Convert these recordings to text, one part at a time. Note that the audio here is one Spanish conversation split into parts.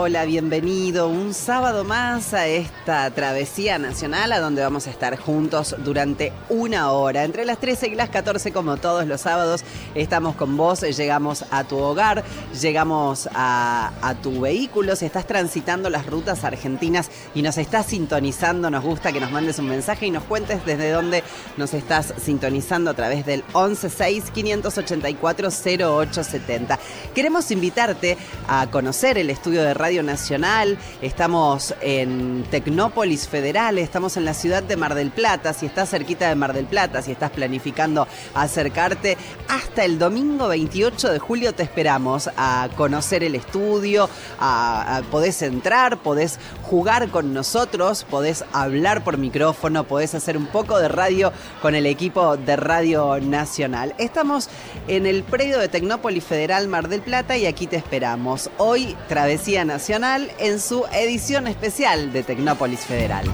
hola, bienvenido un sábado más a esta travesía nacional a donde vamos a estar juntos durante una hora. Entre las 13 y las 14, como todos los sábados, estamos con vos, llegamos a tu hogar, llegamos a, tu vehículo, si estás transitando las rutas argentinas y nos estás sintonizando, nos gusta que nos mandes un mensaje y nos cuentes desde dónde nos estás sintonizando a través del 116 584 0870. Queremos invitarte a conocer el estudio de Radio Nacional. Estamos en Tecnópolis Federal, estamos en la ciudad de Mar del Plata. Si estás cerquita de Mar del Plata, si estás planificando acercarte, hasta el domingo 28 de julio te esperamos a conocer el estudio, a, podés entrar, podés jugar con nosotros, podés hablar por micrófono, podés hacer un poco de radio con el equipo de Radio Nacional. Estamos en el predio de Tecnópolis Federal Mar del Plata y aquí te esperamos. Hoy Travesía Nacional en su edición especial de Tecnópolis Federal.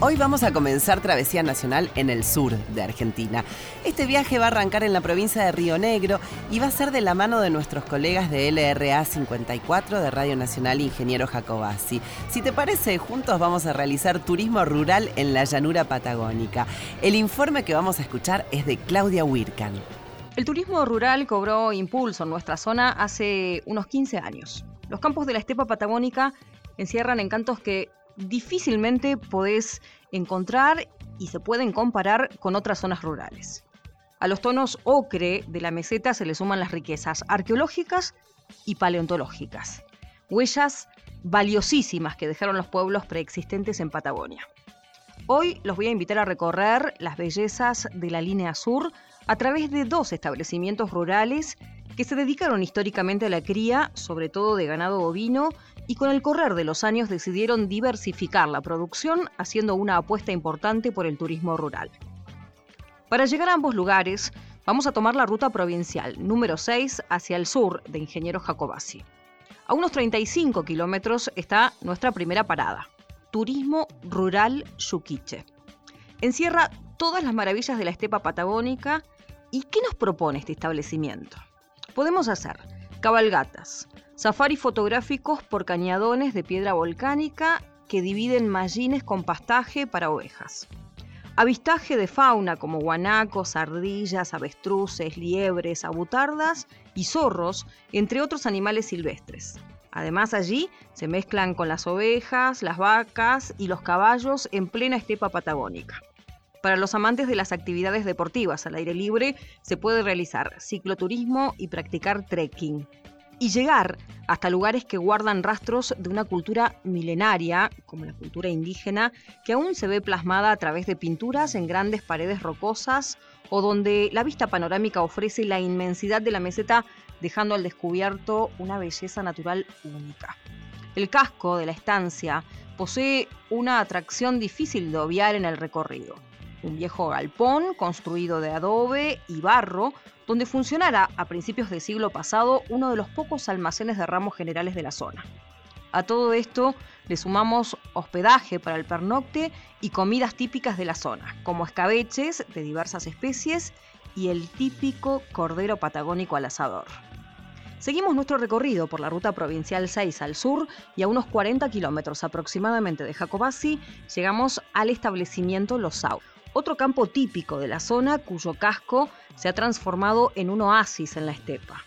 Hoy vamos a comenzar Travesía Nacional en el sur de Argentina. Este viaje va a arrancar en la provincia de Río Negro y va a ser de la mano de nuestros colegas de LRA 54 de Radio Nacional Ingeniero Jacobasi. Si te parece, juntos vamos a realizar turismo rural en la llanura patagónica. El informe que vamos a escuchar es de Claudia Wirkan. El turismo rural cobró impulso en nuestra zona hace unos 15 años. Los campos de la estepa patagónica encierran encantos que difícilmente podés encontrar y se pueden comparar con otras zonas rurales. A los tonos ocre de la meseta se le suman las riquezas arqueológicas y paleontológicas, huellas valiosísimas que dejaron los pueblos preexistentes en Patagonia. Hoy los voy a invitar a recorrer las bellezas de la línea sur a través de dos establecimientos rurales que se dedicaron históricamente a la cría, sobre todo de ganado bovino, y con el correr de los años decidieron diversificar la producción haciendo una apuesta importante por el turismo rural. Para llegar a ambos lugares, vamos a tomar la ruta provincial número 6 hacia el sur de Ingeniero Jacobasi. A unos 35 kilómetros está nuestra primera parada, Turismo Rural Yuquiche. Encierra todas las maravillas de la estepa patagónica y ¿qué nos propone este establecimiento? Podemos hacer cabalgatas, Safaris fotográficos por cañadones de piedra volcánica que dividen mallines con pastaje para ovejas. Avistaje de fauna como guanacos, ardillas, avestruces, liebres, abutardas y zorros, entre otros animales silvestres. Además allí se mezclan con las ovejas, las vacas y los caballos en plena estepa patagónica. Para los amantes de las actividades deportivas al aire libre se puede realizar cicloturismo y practicar trekking y llegar hasta lugares que guardan rastros de una cultura milenaria, como la cultura indígena, que aún se ve plasmada a través de pinturas en grandes paredes rocosas o donde la vista panorámica ofrece la inmensidad de la meseta, dejando al descubierto una belleza natural única. El casco de la estancia posee una atracción difícil de obviar en el recorrido. Un viejo galpón construido de adobe y barro donde funcionara a principios del siglo pasado uno de los pocos almacenes de ramos generales de la zona. A todo esto le sumamos hospedaje para el pernocte y comidas típicas de la zona, como escabeches de diversas especies y el típico cordero patagónico al asador. Seguimos nuestro recorrido por la ruta provincial 6 al sur y a unos 40 kilómetros aproximadamente de Jacobasi llegamos al establecimiento Los Sau, otro campo típico de la zona cuyo casco se ha transformado en un oasis en la estepa.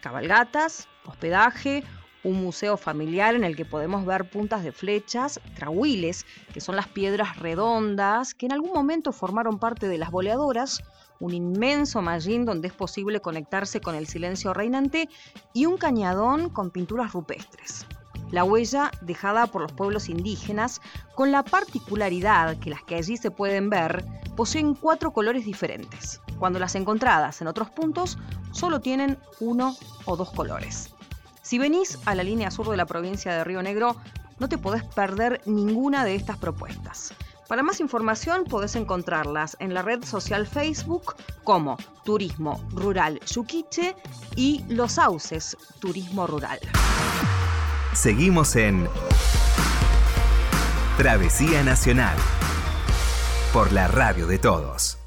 Cabalgatas, hospedaje, un museo familiar en el que podemos ver puntas de flechas, trahuiles, que son las piedras redondas que en algún momento formaron parte de las boleadoras, un inmenso mallín donde es posible conectarse con el silencio reinante y un cañadón con pinturas rupestres la huella dejada por los pueblos indígenas, con la particularidad que las que allí se pueden ver poseen cuatro colores diferentes, cuando las encontradas en otros puntos solo tienen uno o dos colores. Si venís a la línea sur de la provincia de Río Negro, no te podés perder ninguna de estas propuestas. Para más información podés encontrarlas en la red social Facebook como Turismo Rural Yuquiche y Los Sauces Turismo Rural. Seguimos en Travesía Nacional por la radio de todos.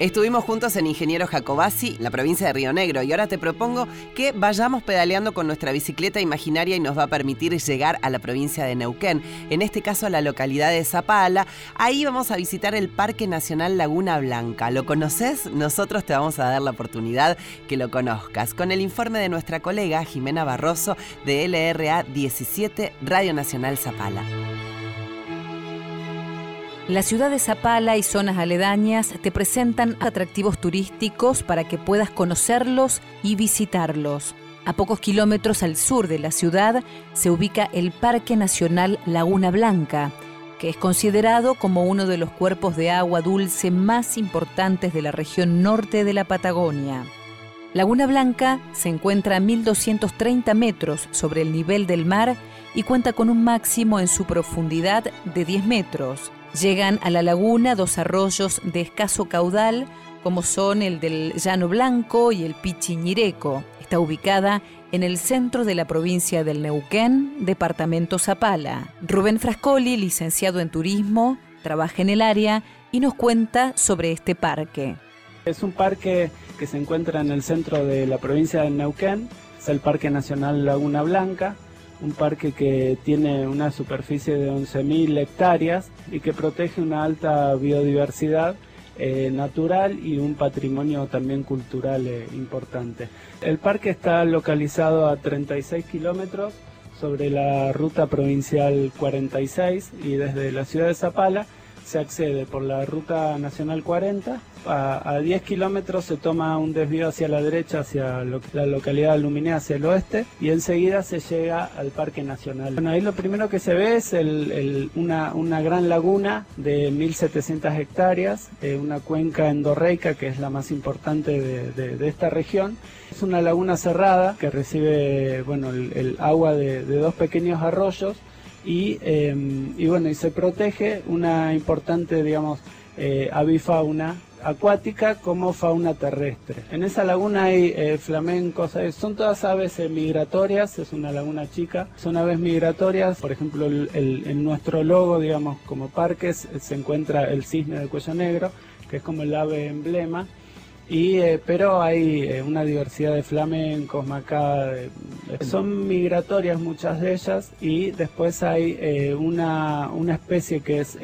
Estuvimos juntos en Ingeniero Jacobasi, la provincia de Río Negro, y ahora te propongo que vayamos pedaleando con nuestra bicicleta imaginaria y nos va a permitir llegar a la provincia de Neuquén, en este caso a la localidad de Zapala. Ahí vamos a visitar el Parque Nacional Laguna Blanca. ¿Lo conoces? Nosotros te vamos a dar la oportunidad que lo conozcas con el informe de nuestra colega Jimena Barroso de LRA 17 Radio Nacional Zapala. La ciudad de Zapala y zonas aledañas te presentan atractivos turísticos para que puedas conocerlos y visitarlos. A pocos kilómetros al sur de la ciudad se ubica el Parque Nacional Laguna Blanca, que es considerado como uno de los cuerpos de agua dulce más importantes de la región norte de la Patagonia. Laguna Blanca se encuentra a 1.230 metros sobre el nivel del mar y cuenta con un máximo en su profundidad de 10 metros. Llegan a la laguna dos arroyos de escaso caudal, como son el del Llano Blanco y el Pichiñireco. Está ubicada en el centro de la provincia del Neuquén, departamento Zapala. Rubén Frascoli, licenciado en turismo, trabaja en el área y nos cuenta sobre este parque. Es un parque que se encuentra en el centro de la provincia del Neuquén, es el Parque Nacional Laguna Blanca, un parque que tiene una superficie de 11.000 hectáreas y que protege una alta biodiversidad eh, natural y un patrimonio también cultural eh, importante. El parque está localizado a 36 kilómetros sobre la ruta provincial 46 y desde la ciudad de Zapala se accede por la ruta nacional 40. A, 10 kilómetros se toma un desvío hacia la derecha, hacia la localidad de Luminé, hacia el oeste, y enseguida se llega al Parque Nacional. Bueno, ahí lo primero que se ve es una, gran laguna de 1.700 hectáreas, eh, una cuenca endorreica que es la más importante de, esta región. Es una laguna cerrada que recibe bueno, el, agua de dos pequeños arroyos y, em, y bueno, y se protege una importante, digamos, eh, avifauna acuática como fauna terrestre. En esa laguna hay eh, flamencos, son todas aves eh, migratorias, es una laguna chica, son aves migratorias, por ejemplo en nuestro logo, digamos, como parques se encuentra el cisne de cuello negro, que es como el ave emblema, y, eh, pero hay eh, una diversidad de flamencos, macá, son migratorias muchas de ellas y después hay eh, una, una, especie que es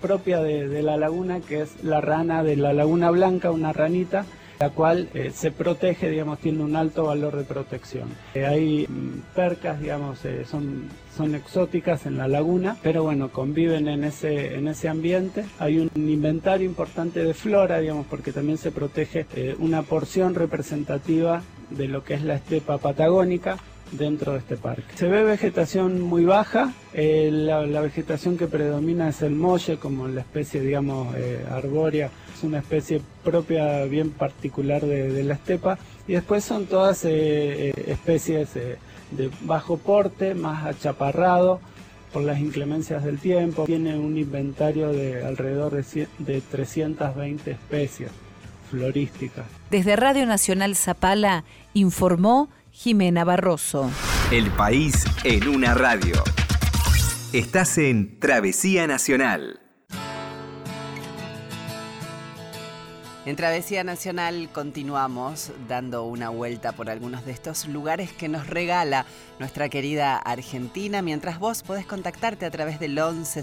propia de, de, la laguna, que es la rana de la laguna blanca, una ranita, la cual eh, se protege, digamos, tiene un alto valor de protección. Eh, hay mm, percas, digamos, eh, son, son exóticas en la laguna, pero bueno, conviven en ese, en ese ambiente. Hay un inventario importante de flora, digamos, porque también se protege una porción representativa de lo que es la estepa patagónica dentro de este parque. Se ve vegetación muy baja, la, vegetación que predomina es el molle como la especie, digamos, arbórea es una especie propia bien particular de, la estepa y después son todas eh, eh, especies eh, de bajo porte, más achaparrado por las inclemencias del tiempo. Tiene un inventario de alrededor de, de 320 especies florísticas. Desde Radio Nacional Zapala informó Jimena Barroso. El país en una radio. Estás en Travesía Nacional. En Travesía Nacional continuamos dando una vuelta por algunos de estos lugares que nos regala nuestra querida Argentina, mientras vos podés contactarte a través del 11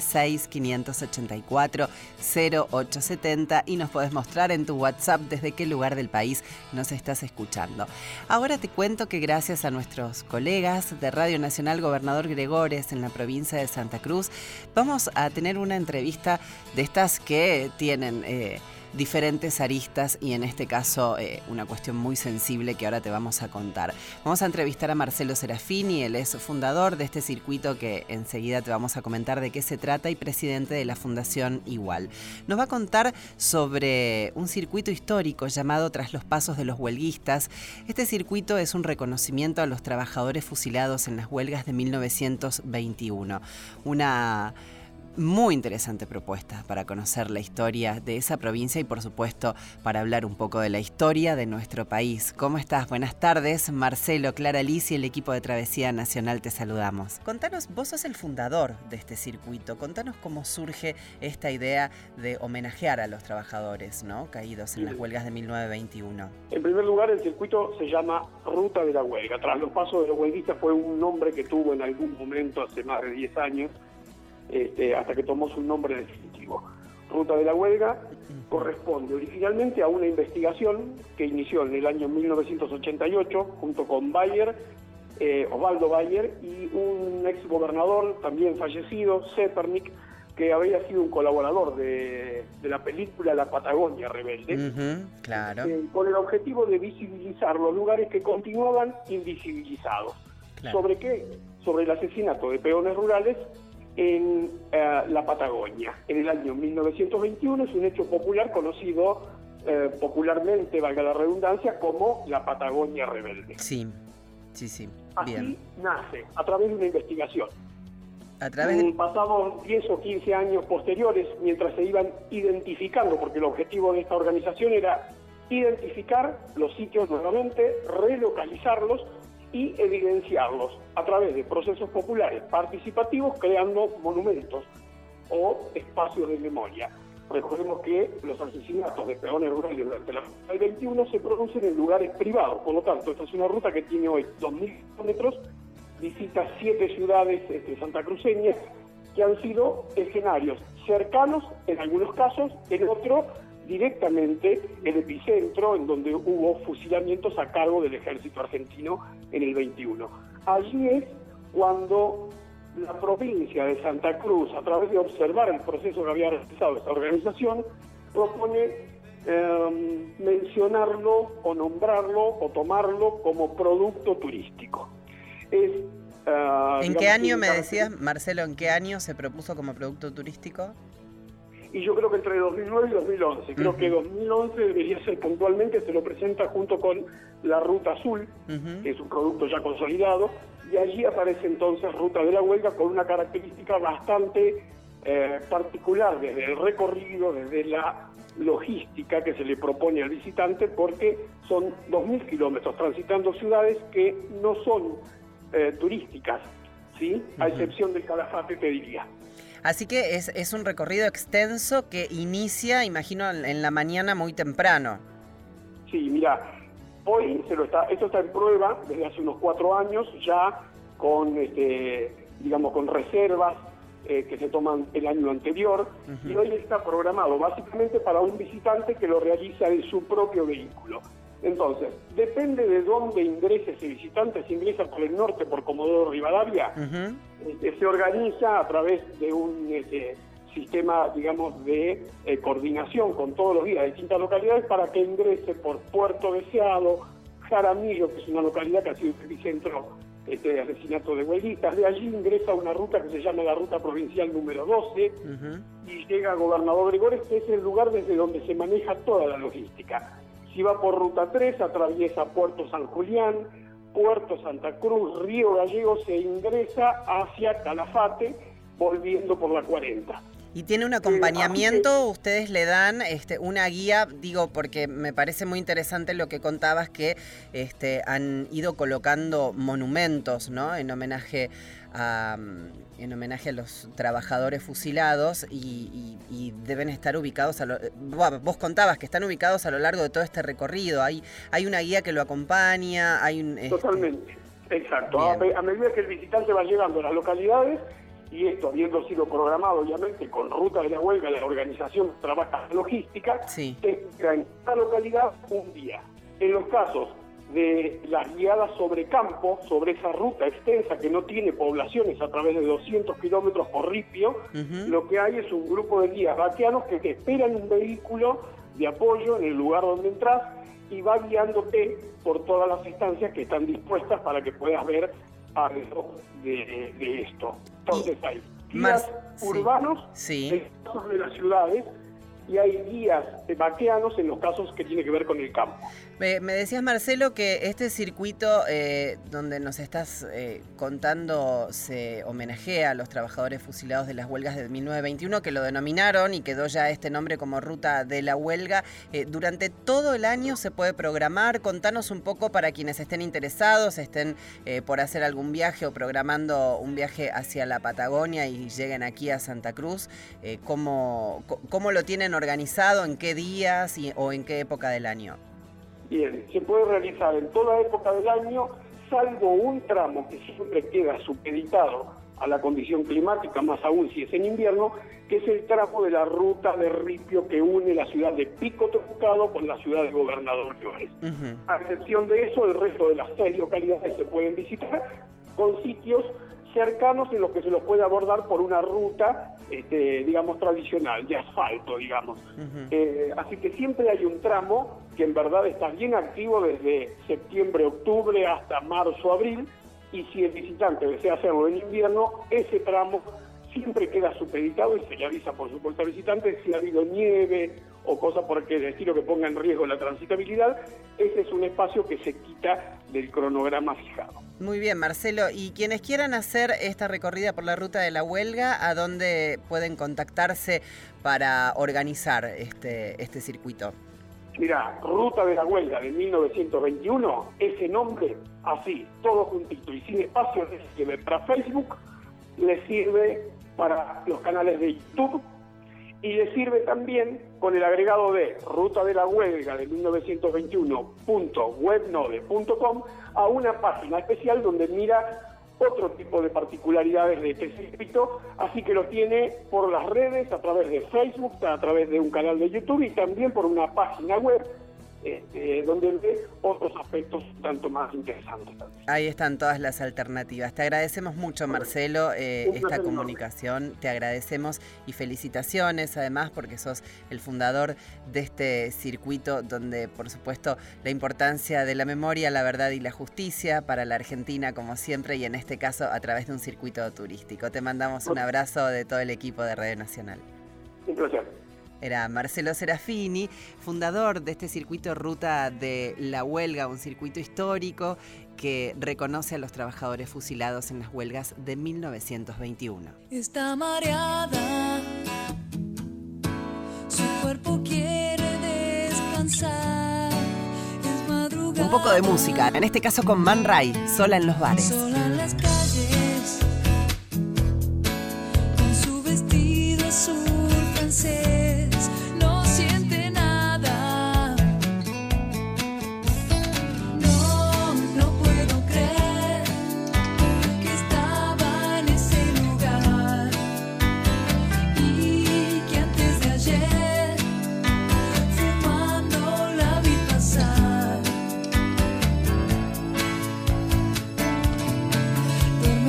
584 0870 y nos podés mostrar en tu WhatsApp desde qué lugar del país nos estás escuchando. Ahora te cuento que gracias a nuestros colegas de Radio Nacional Gobernador Gregores en la provincia de Santa Cruz, vamos a tener una entrevista de estas que tienen... Eh, diferentes aristas y en este caso eh, una cuestión muy sensible que ahora te vamos a contar. Vamos a entrevistar a Marcelo Serafini, él es fundador de este circuito que enseguida te vamos a comentar de qué se trata y presidente de la Fundación Igual. Nos va a contar sobre un circuito histórico llamado Tras los Pasos de los Huelguistas. Este circuito es un reconocimiento a los trabajadores fusilados en las huelgas de 1921. Una muy interesante propuesta para conocer la historia de esa provincia y por supuesto para hablar un poco de la historia de nuestro país. ¿Cómo estás? Buenas tardes. Marcelo, Clara Liz y el equipo de Travesía Nacional te saludamos. Contanos, vos sos el fundador de este circuito. Contanos cómo surge esta idea de homenajear a los trabajadores ¿no? caídos en las huelgas de 1921. En primer lugar, el circuito se llama Ruta de la Huelga. Tras los pasos de los huelguistas fue un nombre que tuvo en algún momento hace más de 10 años este, hasta que tomó su nombre definitivo. Ruta de la Huelga corresponde originalmente a una investigación que inició en el año 1988 junto con Bayer, eh, Osvaldo Bayer y un ex gobernador también fallecido, Zepernik, que había sido un colaborador de, la película La Patagonia Rebelde, claro. Eh, con el objetivo de visibilizar los lugares que continuaban invisibilizados. ¿Sobre qué? Sobre el asesinato de peones rurales en eh, la Patagonia. En el año 1921 es un hecho popular conocido eh, popularmente, valga la redundancia, como la Patagonia Rebelde. Sí, sí, sí. Así nace, a través de una investigación. A través de... Pasamos 10 o 15 años posteriores, mientras se iban identificando, porque el objetivo de esta organización era identificar los sitios nuevamente, relocalizarlos y evidenciarlos a través de procesos populares participativos creando monumentos o espacios de memoria. Recordemos que los asesinatos de peones rurales durante la del 21 se producen en lugares privados, por lo tanto, esta es una ruta que tiene hoy 2.000 kilómetros, visita siete ciudades este, santacruceñas que han sido escenarios cercanos en algunos casos, en otros directamente el epicentro en donde hubo fusilamientos a cargo del ejército argentino en el 21. Allí es cuando la provincia de Santa Cruz, a través de observar el proceso que había realizado esta organización, propone em, mencionarlo o nombrarlo o tomarlo como producto turístico. Ah, ¿En qué año me decías, Marcelo, en qué año se propuso como producto turístico? Y yo creo que entre 2009 y 2011. Creo que 2011 debería ser puntualmente, se lo presenta junto con la Ruta Azul, que es un producto ya consolidado, y allí aparece entonces Ruta de la Huelga con una característica bastante eh, particular desde el recorrido, desde la logística que se le propone al visitante, porque son 2.000 kilómetros transitando ciudades que no son eh, turísticas, ¿sí? a excepción del Calafate, te diría. Así que es, es un recorrido extenso que inicia, imagino, en la mañana muy temprano. Sí, mira, hoy se lo está, esto está en prueba desde hace unos cuatro años, ya con, este, digamos, con reservas eh, que se toman el año anterior, y hoy está programado básicamente para un visitante que lo realiza en su propio vehículo. Entonces, depende de dónde ingrese ese visitante, si ingresa por el norte, por Comodoro Rivadavia, este, se organiza a través de un este, sistema, digamos, de eh, coordinación con todos los días de distintas localidades para que ingrese por Puerto Deseado, Jaramillo, que es una localidad que ha sido epicentro este, de asesinato de huelguitas. De allí ingresa una ruta que se llama la Ruta Provincial número 12 y llega a Gobernador Gregores, que es el lugar desde donde se maneja toda la logística. Si va por ruta 3, atraviesa Puerto San Julián, Puerto Santa Cruz, Río Gallegos se ingresa hacia Calafate, volviendo por la 40. ¿Y tiene un acompañamiento? ¿Ustedes le dan este, una guía? Digo, porque me parece muy interesante lo que contabas, que este, han ido colocando monumentos, ¿no? En homenaje a, en homenaje a los trabajadores fusilados y, deben estar ubicados, a lo, vos contabas que están ubicados a lo largo de todo este recorrido, hay, hay una guía que lo acompaña, hay un... Este, Totalmente, exacto. A, medida que el visitante va llegando a las localidades, y esto habiendo sido programado obviamente con ruta de la huelga, la organización trabaja logística, sí. en cada localidad un día. En los casos de las guiadas sobre campo, sobre esa ruta extensa que no tiene poblaciones a través de 200 kilómetros por ripio, lo que hay es un grupo de guías vaqueanos que te esperan un vehículo de apoyo en el lugar donde entras y va guiándote por todas las instancias que están dispuestas para que puedas ver algo de, esto. Entonces hay guías urbanos sí. de las ciudades y hay guías vaqueanos en los casos que tiene que ver con el campo. Me, decías, Marcelo, que este circuito eh, donde nos estás eh, contando se homenajea a los trabajadores fusilados de las huelgas de 1921, que lo denominaron y quedó ya este nombre como Ruta de la Huelga. Eh, durante todo el año se puede programar. Contanos un poco para quienes estén interesados, estén por hacer algún viaje o programando un viaje hacia la Patagonia y lleguen aquí a Santa Cruz, ¿cómo, ¿cómo lo tienen organizado? ¿En qué días o en qué época del año? Bien, se puede realizar en toda época del año, salvo un tramo que siempre queda supeditado a la condición climática, más aún si es en invierno, que es el tramo de la ruta de ripio que une la ciudad de Pico Trucado con la ciudad de Gobernador Llores. A excepción de eso, el resto de las seis localidades se pueden visitar con sitios cercanos en los que se los puede abordar por una ruta, este, digamos, tradicional, de asfalto, digamos. Eh, así que siempre hay un tramo que en verdad está bien activo desde septiembre, octubre hasta marzo, abril, y si el visitante desea hacerlo en invierno, ese tramo siempre queda supeditado y se le avisa, por supuesto, al visitante si ha habido nieve o cosas por el estilo que ponga en riesgo la transitabilidad. Ese es un espacio que se quita del cronograma fijado. Muy bien, Marcelo. Y quienes quieran hacer esta recorrida por la ruta de la huelga, ¿a dónde pueden contactarse para organizar este, este circuito? Mira, Ruta de la Huelga de 1921, ese nombre así, todo juntito y sin espacio, le sirve para Facebook, le sirve para los canales de YouTube y le sirve también con el agregado de Ruta de la Huelga de 1921.webnode.com a una página especial donde mira otro tipo de particularidades de este circuito, así que lo tiene por las redes, a través de Facebook, a través de un canal de YouTube y también por una página web este, donde ve otros aspectos tanto más interesantes. Ahí están todas las alternativas. Te agradecemos mucho, Marcelo, eh, esta comunicación. Te agradecemos y felicitaciones, además, porque sos el fundador de este circuito donde, por supuesto, la importancia de la memoria, la verdad y la justicia para la Argentina, como siempre, y en este caso a través de un circuito turístico. Te mandamos un abrazo de todo el equipo de Radio Nacional. Un placer. Era Marcelo Serafini, fundador de este circuito Ruta de la Huelga, un circuito histórico que reconoce a los trabajadores fusilados en las huelgas de 1921. Está mareada, su cuerpo quiere descansar. un poco de música, en este caso con Man Ray, sola en los bares.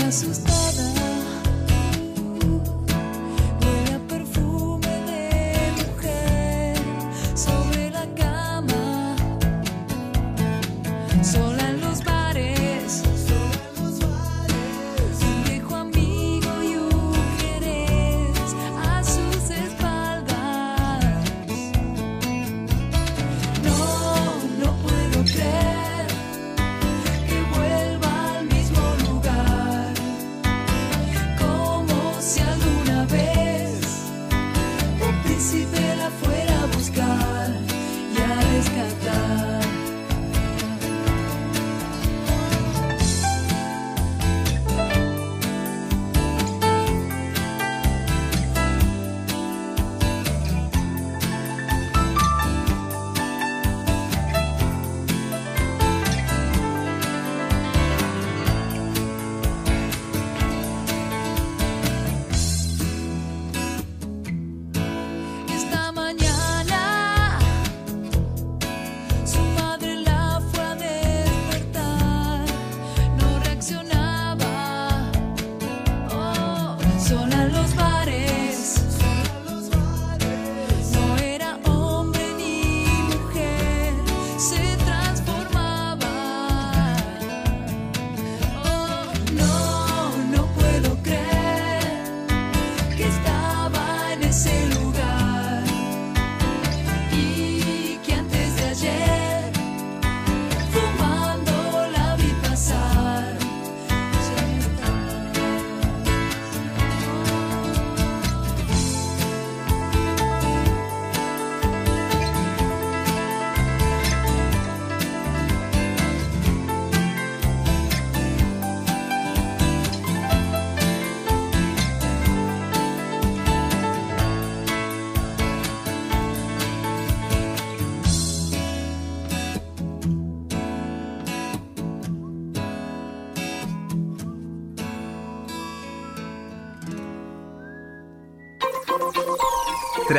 assustar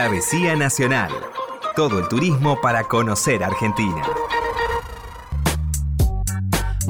Travesía Nacional. Todo el turismo para conocer Argentina.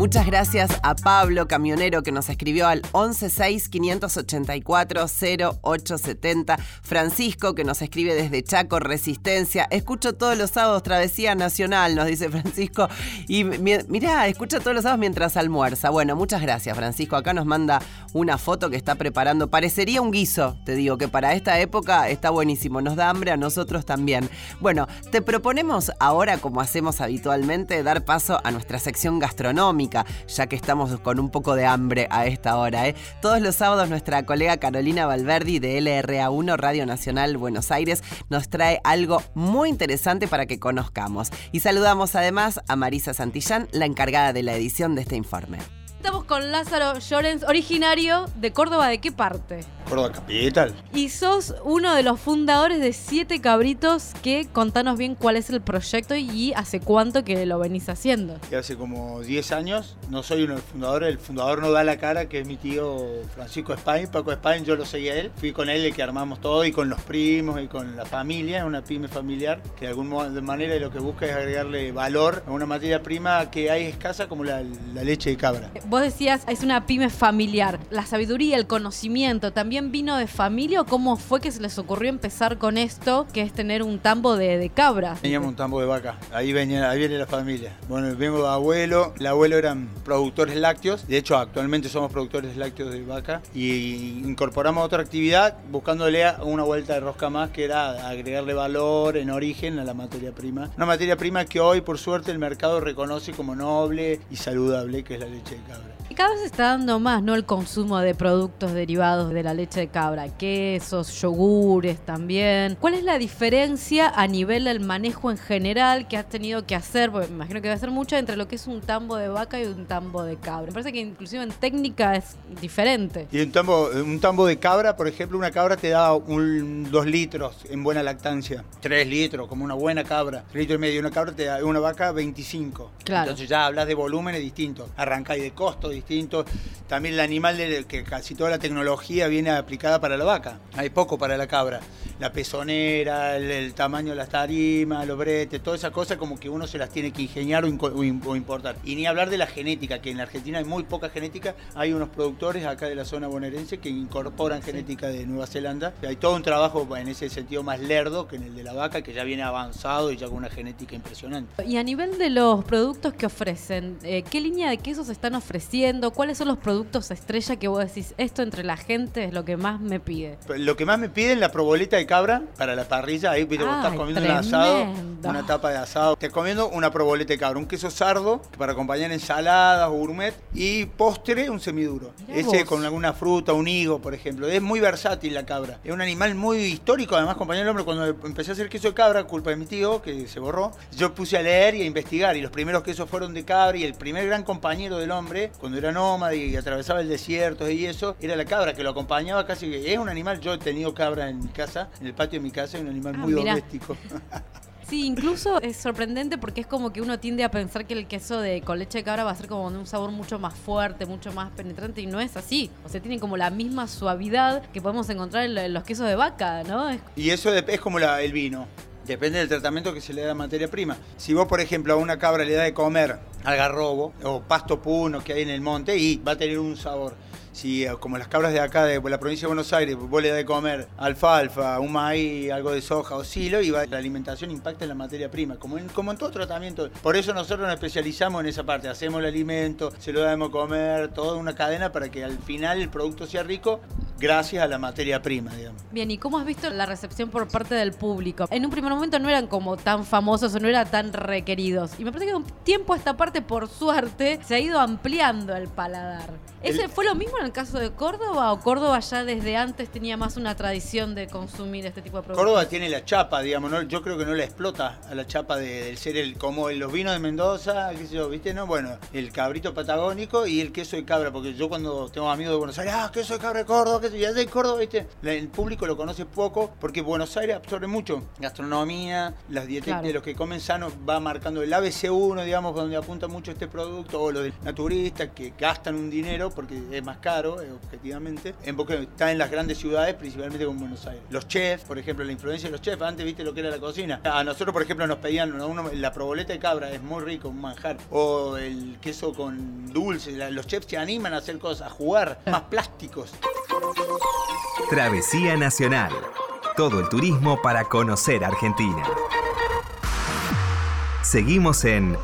Muchas gracias a Pablo, camionero, que nos escribió al 116-584-0870. Francisco, que nos escribe desde Chaco, Resistencia. Escucho todos los sábados Travesía Nacional, nos dice Francisco. Y mi- mirá, escucha todos los sábados mientras almuerza. Bueno, muchas gracias, Francisco. Acá nos manda una foto que está preparando. Parecería un guiso, te digo, que para esta época está buenísimo. Nos da hambre a nosotros también. Bueno, te proponemos ahora, como hacemos habitualmente, dar paso a nuestra sección gastronómica, ya que estamos con un poco de hambre a esta hora. ¿eh? Todos los sábados nuestra colega Carolina Valverdi de LRA1 Radio Nacional Buenos Aires nos trae algo muy interesante para que conozcamos. Y saludamos además a Marisa Santillán, la encargada de la edición de este informe. Estamos con Lázaro Llorens, originario de Córdoba, ¿de qué parte? Córdoba Capital. Y sos uno de los fundadores de Siete Cabritos, que contanos bien cuál es el proyecto y hace cuánto que lo venís haciendo. Hace como 10 años, no soy uno de los fundadores, el fundador no da la cara, que es mi tío Francisco España, Paco España, yo lo seguí a él. Fui con él el que armamos todo y con los primos y con la familia, una pyme familiar, que de alguna manera lo que busca es agregarle valor a una materia prima que hay escasa como la, la leche de cabra. Vos decías, es una pyme familiar. La sabiduría, el conocimiento, ¿también vino de familia o cómo fue que se les ocurrió empezar con esto, que es tener un tambo de, de cabra? Teníamos un tambo de vaca, ahí, venía, ahí viene la familia. Bueno, vengo de abuelo, el abuelo eran productores lácteos, de hecho actualmente somos productores lácteos de vaca y incorporamos otra actividad buscándole una vuelta de rosca más que era agregarle valor en origen a la materia prima. Una materia prima que hoy por suerte el mercado reconoce como noble y saludable, que es la leche de cabra. Y cada vez se está dando más, ¿no? El consumo de productos derivados de la leche de cabra, quesos, yogures también. ¿Cuál es la diferencia a nivel del manejo en general que has tenido que hacer? Porque me imagino que debe ser mucho entre lo que es un tambo de vaca y un tambo de cabra. Me parece que inclusive en técnica es diferente. Y un tambo, un tambo de cabra, por ejemplo, una cabra te da un, dos litros en buena lactancia. Tres litros, como una buena cabra. Tres litros y medio. Una cabra te da, una vaca 25. Claro. Entonces ya hablas de volúmenes distintos. Arrancáis de costos distintos. También el animal, de, que casi toda la tecnología viene aplicada para la vaca. Hay poco para la cabra. La pezonera, el, el tamaño de las tarimas, los bretes, todas esas cosas como que uno se las tiene que ingeniar o importar. Y ni hablar de la genética, que en la Argentina hay muy poca genética. Hay unos productores acá de la zona bonaerense que incorporan genética de Nueva Zelanda. Hay todo un trabajo en ese sentido más lerdo que en el de la vaca, que ya viene avanzado y ya con una genética impresionante. Y a nivel de los productos que ofrecen, eh, ¿qué línea de quesos están ofreciendo? ¿Cuáles son los productos estrella que vos decís, esto entre la gente es lo que más me pide? Lo que más me piden la proboleta de cabra para la parrilla. Ahí viste, vos estás comiendo un asado, una tapa de asado. Te comiendo una proboleta de cabra, un queso sardo para acompañar ensaladas gourmet y postre un semiduro. Mirá Ese vos. con alguna fruta, un higo, por ejemplo. Es muy versátil la cabra. Es un animal muy histórico, además, compañero del hombre. Cuando empecé a hacer queso de cabra, culpa de mi tío, que se borró, yo puse a leer y a investigar. Y los primeros quesos fueron de cabra. Y el primer gran compañero del hombre, cuando era nómada y atravesaba el desierto y eso, era la cabra que lo acompañaba casi. Es un animal, yo he tenido cabra en mi casa, en el patio de mi casa, es un animal Ah, muy mirá. doméstico. Sí, incluso es sorprendente porque es como que uno tiende a pensar que el queso de con leche de cabra va a ser como de un sabor mucho más fuerte, mucho más penetrante y no es así. O sea, tiene como la misma suavidad que podemos encontrar en lo- en los quesos de vaca, ¿no? Y eso es como la- el vino. Depende del tratamiento que se le da a la materia prima. Si vos, por ejemplo, a una cabra le das de comer algarrobo o pasto puno que hay en el monte y va a tener un sabor. Si, eh, como las cabras de acá, de la provincia de Buenos Aires, vos le das de comer alfalfa, un maíz, algo de soja o silo, y la alimentación impacta en la materia prima, como en, como en todo tratamiento. Por eso nosotros nos especializamos en esa parte. Hacemos el alimento, se lo damos a comer, toda una cadena para que al final el producto sea rico gracias a la materia prima, digamos. Bien, ¿y cómo has visto la recepción por parte del público? En un primer momento no eran como tan famosos o no eran tan requeridos. Y me parece que de un tiempo a esta parte, por suerte, se ha ido ampliando el paladar. ¿Ese El- fue lo mismo en el caso de Córdoba o Córdoba ya desde antes tenía más una tradición de consumir este tipo de productos? Córdoba tiene la chapa, digamos, ¿no? yo creo que no la explota a la chapa de- del ser el como los vinos de Mendoza, qué sé yo, ¿viste? No, bueno, el cabrito patagónico y el queso de cabra, porque yo cuando tengo amigos de Buenos Aires, ah, queso de cabra de Córdoba, y allá en Córdoba, ¿viste? El público lo conoce poco porque Buenos Aires absorbe mucho gastronomía, las dietas Claro. de los que comen sano va marcando el ABC1, digamos, donde apunta mucho este producto, o los de naturistas que gastan un dinero porque es más caro, eh, objetivamente, en porque está en las grandes ciudades, principalmente como Buenos Aires. Los chefs, por ejemplo, la influencia de los chefs, antes viste lo que era la cocina. A nosotros, por ejemplo, nos pedían uno, la proboleta de cabra, es muy rico, un manjar, o el queso con dulce, los chefs se animan a hacer cosas, a jugar, más plásticos. Travesía Nacional. Todo el turismo para conocer Argentina. Seguimos en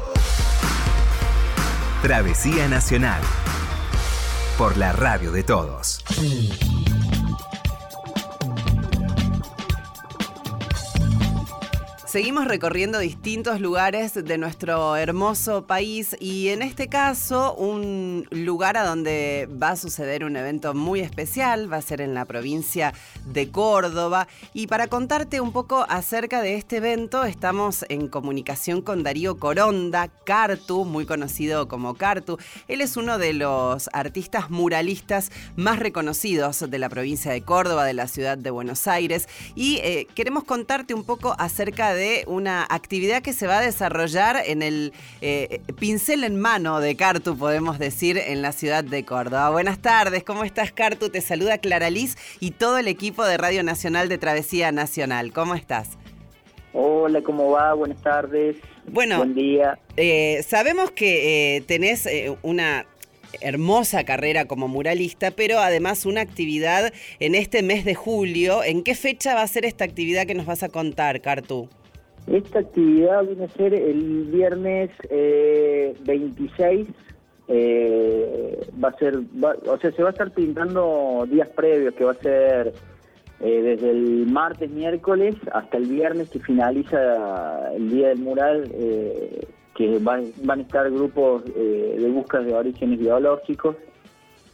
Travesía Nacional. Por la radio de todos. Seguimos recorriendo distintos lugares de nuestro hermoso país y en este caso un lugar a donde va a suceder un evento muy especial, va a ser en la provincia de Córdoba. Y para contarte un poco acerca de este evento estamos en comunicación con Darío Coronda, Cartu, muy conocido como Cartu. Él es uno de los artistas muralistas más reconocidos de la provincia de Córdoba, de la ciudad de Buenos Aires. Y eh, queremos contarte un poco acerca de una actividad que se va a desarrollar en el eh, pincel en mano de Cartu, podemos decir, en la ciudad de Córdoba. Buenas tardes, ¿cómo estás Cartu? Te saluda Clara Liz y todo el equipo de Radio Nacional de Travesía Nacional. ¿Cómo estás? Hola, ¿cómo va? Buenas tardes. Bueno, Buen día. Eh, sabemos que eh, tenés eh, una hermosa carrera como muralista, pero además una actividad en este mes de julio. ¿En qué fecha va a ser esta actividad que nos vas a contar, Cartu? Esta actividad viene a ser el viernes eh, 26. eh, va a ser, va- o sea, se va a estar pintando días previos, que va a ser eh, desde el martes, miércoles, hasta el viernes que finaliza el día del mural, eh, que van, van a estar grupos eh, de búsqueda de orígenes biológicos,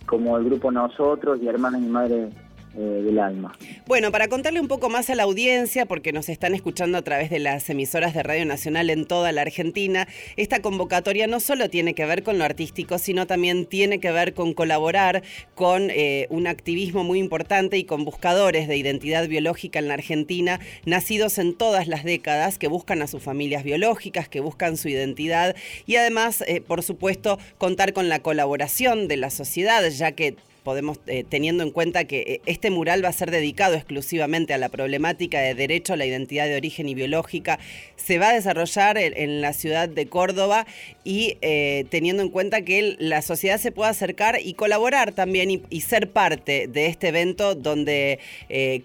como el grupo Nosotros y Hermanas y Madres eh, del Alma. Bueno, para contarle un poco más a la audiencia, porque nos están escuchando a través de las emisoras de Radio Nacional en toda la Argentina, esta convocatoria no solo tiene que ver con lo artístico, sino también tiene que ver con colaborar con eh, un activismo muy importante y con buscadores de identidad biológica en la Argentina, nacidos en todas las décadas, que buscan a sus familias biológicas, que buscan su identidad y además, eh, por supuesto, contar con la colaboración de la sociedad, ya que podemos, eh, teniendo en cuenta que eh, este mural va a ser dedicado exclusivamente a la problemática de derecho a la identidad de origen y biológica, se va a desarrollar en, la ciudad de Córdoba y eh, teniendo en cuenta que la sociedad se pueda acercar y colaborar también y, ser parte de este evento donde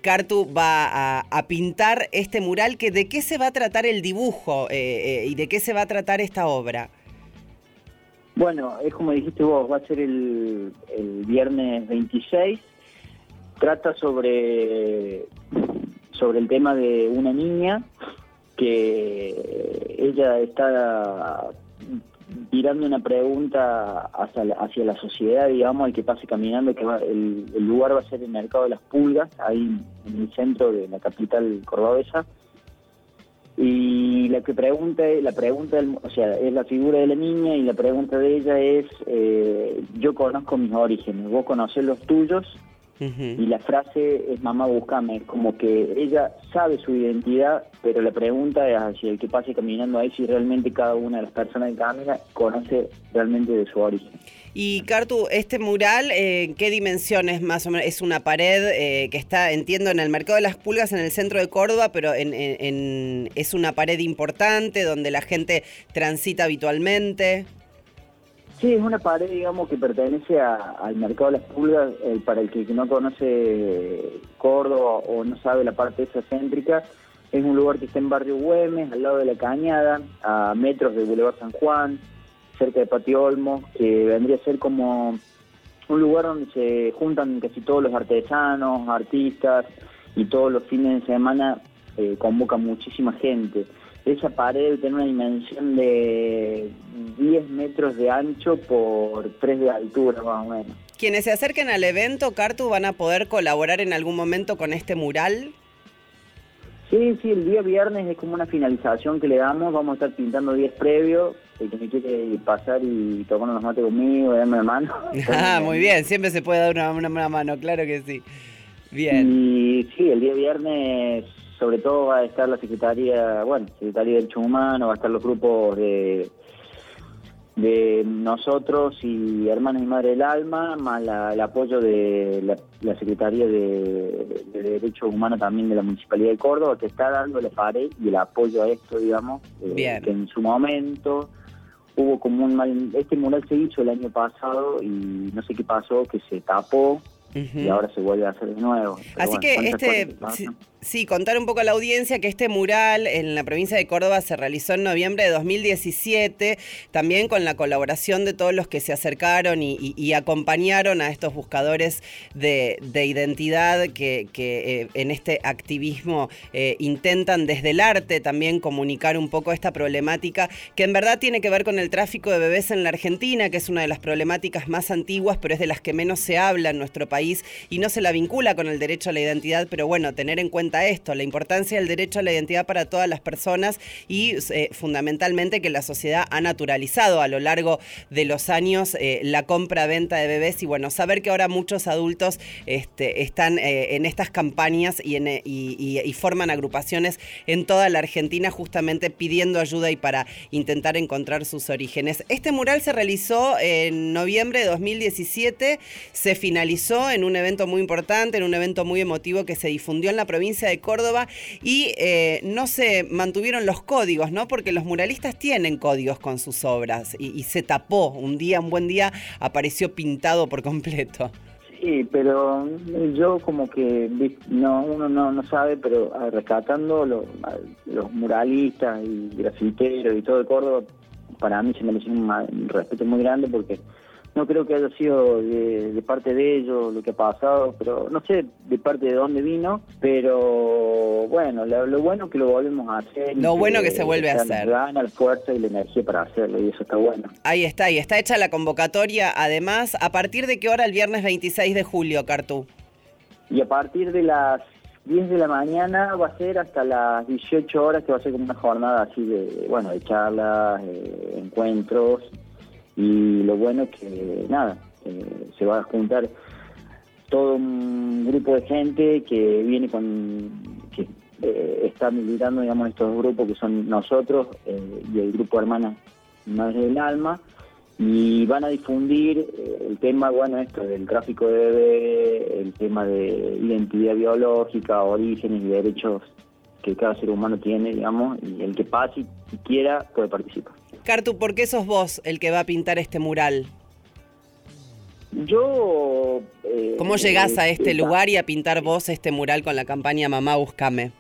Cartu va a, a pintar este mural, que de qué se va a tratar el dibujo y de qué se va a tratar esta obra. Bueno, es como dijiste vos, va a ser el, el viernes 26. Trata sobre, sobre el tema de una niña que ella está tirando una pregunta hacia la, hacia la sociedad, digamos, al que pase caminando, que va- el, el lugar va a ser el Mercado de las Pulgas, ahí en el centro de la capital cordobesa. Y la que pregunta, la pregunta, o sea, es la figura de la niña y la pregunta de ella es, eh, yo conozco mis orígenes, vos conocés los tuyos, y la frase es mamá búscame, como que ella sabe su identidad, pero la pregunta es hacia el que pase caminando ahí si realmente cada una de las personas que camina conoce realmente de su origen. Y Cartu, este mural, eh, ¿qué dimensiones más o menos? Es una pared eh, que está, entiendo, en el Mercado de las Pulgas, en el centro de Córdoba, pero en, es una pared importante donde la gente transita habitualmente. Sí, es una pared, digamos, que pertenece a- al mercado de las pulgas. eh, para el que no conoce Córdoba o no sabe la parte esa céntrica, es un lugar que está en Barrio Güemes, al lado de la Cañada, a metros de Boulevard San Juan, cerca de Patio Olmo, que vendría a ser como un lugar donde se juntan casi todos los artesanos, artistas, y todos los fines de semana eh, convoca muchísima gente. Esa pared tiene una dimensión de 10 metros de ancho por 3 de altura, más o menos. Quienes se acerquen al evento, Cartu, van a poder colaborar en algún momento con este mural. Sí, sí, el día viernes es como una finalización que le damos, vamos a estar pintando días previos, el que me quiere pasar y tomar unos mates conmigo, darme la mano. Ah, muy bien, siempre se puede dar una, una- una mano, claro que sí. Bien. Y sí, el día viernes sobre todo va a estar la Secretaría, bueno, Secretaría de Derechos Humanos, va a estar los grupos de, de nosotros y Hermanos y Madre del Alma, más la- el apoyo de la, la Secretaría de, de Derechos Humanos también de la Municipalidad de Córdoba, que está dando la pared y el apoyo a esto, digamos, eh, Bien. que en su momento hubo como un mal... Este mural se hizo el año pasado y no sé qué pasó, que se tapó y ahora se vuelve a hacer de nuevo. Pero Así bueno, que este, sí, contar un poco a la audiencia que este mural en la provincia de Córdoba se realizó en noviembre de 2017, también con la colaboración de todos los que se acercaron y, acompañaron a estos buscadores de, de identidad que, que, eh, en este activismo eh, intentan desde el arte también comunicar un poco esta problemática que en verdad tiene que ver con el tráfico de bebés en la Argentina, que es una de las problemáticas más antiguas, pero es de las que menos se habla en nuestro país y no se la vincula con el derecho a la identidad, pero bueno, tener en cuenta esto, la importancia del derecho a la identidad para todas las personas y eh, fundamentalmente que la sociedad ha naturalizado a lo largo de los años eh, la compra-venta de bebés y bueno, saber que ahora muchos adultos este, están eh, en estas campañas y, forman agrupaciones en toda la Argentina justamente pidiendo ayuda y para intentar encontrar sus orígenes. Este mural se realizó en noviembre de 2017, se finalizó en un evento muy importante, en un evento muy emotivo que se difundió en la provincia de Córdoba y eh, no se mantuvieron los códigos, ¿no? Porque los muralistas tienen códigos con sus obras y, se tapó. Un día, un buen día, apareció pintado por completo. Sí, pero yo como que no uno no, no sabe, pero rescatando los muralistas y grafiteros y todo de Córdoba, para mí se merecen un respeto muy grande porque no creo que haya sido de, de parte de ellos lo que ha pasado, pero no sé de parte de dónde vino, pero bueno, lo, lo bueno que lo volvemos a hacer. Lo bueno que se vuelve a hacer. Gana la fuerza y la energía para hacerlo y eso está bueno. Ahí está, y está hecha la convocatoria. Además, ¿a partir de qué hora el viernes 26 de julio, Cartú? Y a partir de las 10 de la mañana va a ser hasta las 18 horas, que va a ser como una jornada así de, bueno, de charlas, eh, encuentros. Y lo bueno es que, nada, se va a juntar todo un grupo de gente que viene con, que eh, está militando, digamos, estos grupos que son nosotros eh, y el grupo Hermanas Madres del Alma y van a difundir eh, el tema, bueno, esto del tráfico de bebé, el tema de identidad biológica, orígenes y derechos que cada ser humano tiene, digamos, y el que pase y quiera puede participar. Cartu, ¿por qué sos vos el que va a pintar este mural? Yo... eh, ¿Cómo llegás a eh, este lugar y a pintar vos este mural con la campaña Mamá Búscame?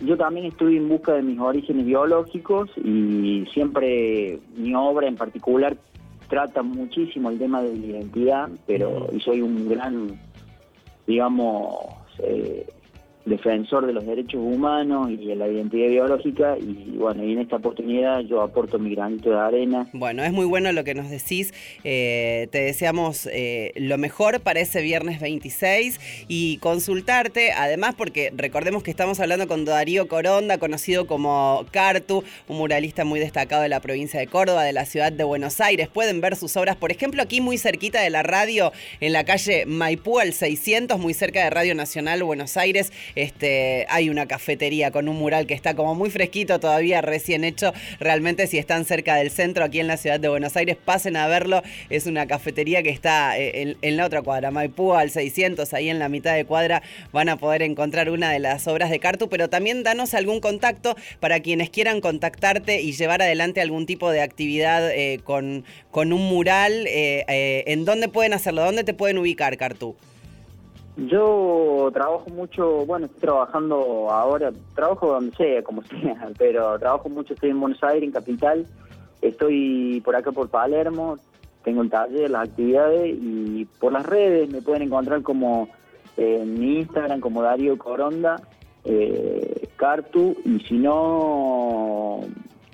Yo también estoy en busca de mis orígenes biológicos y siempre mi obra en particular trata muchísimo el tema de la identidad, pero y soy un gran, digamos, eh, defensor de los derechos humanos y de la identidad biológica y bueno, y en esta oportunidad yo aporto mi granito de arena Bueno, es muy bueno lo que nos decís. Eh, te deseamos eh, lo mejor para ese viernes 26 y consultarte, además porque recordemos que estamos hablando con Darío Coronda, conocido como Cartu, un muralista muy destacado de la provincia de Córdoba, de la ciudad de Buenos Aires. Pueden ver sus obras, por ejemplo, aquí muy cerquita de la radio, en la calle Maipú al 600, muy cerca de Radio Nacional Buenos Aires. Este, hay una cafetería con un mural que está como muy fresquito todavía, recién hecho. Realmente si están cerca del centro, aquí en la ciudad de Buenos Aires, pasen a verlo. Es una cafetería que está eh, en, la otra cuadra, Maipú al 600, ahí en la mitad de cuadra van a poder encontrar una de las obras de Cartu, pero también danos algún contacto para quienes quieran contactarte y llevar adelante algún tipo de actividad eh, con, un mural. eh, ¿En dónde pueden hacerlo? ¿Dónde te pueden ubicar, Cartu? Yo trabajo mucho, bueno, estoy trabajando ahora, trabajo donde sea, como sea, pero trabajo mucho, estoy en Buenos Aires, en Capital, estoy por acá por Palermo, tengo el taller, las actividades y por las redes me pueden encontrar como eh, en mi Instagram, como Darío Coronda, eh, Cartu, y si no...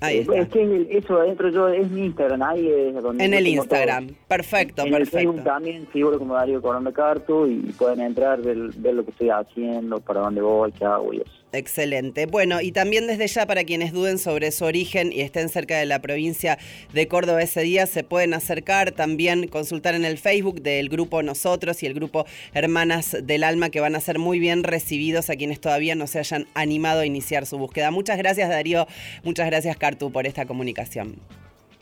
Ahí eh, está. Es que es el- eso adentro yo, es mi Instagram, ahí es donde... En el todo. Instagram. Perfecto, En el Facebook perfecto. también figuro como Darío Coronda Cartu y pueden entrar, ver, ver lo que estoy haciendo, para dónde voy, qué hago y eso. Excelente. Bueno, y también desde ya para quienes duden sobre su origen y estén cerca de la provincia de Córdoba ese día, se pueden acercar, también consultar en el Facebook del grupo Nosotros y el grupo Hermanas del Alma, que van a ser muy bien recibidos a quienes todavía no se hayan animado a iniciar su búsqueda. Muchas gracias Darío, muchas gracias Cartu por esta comunicación.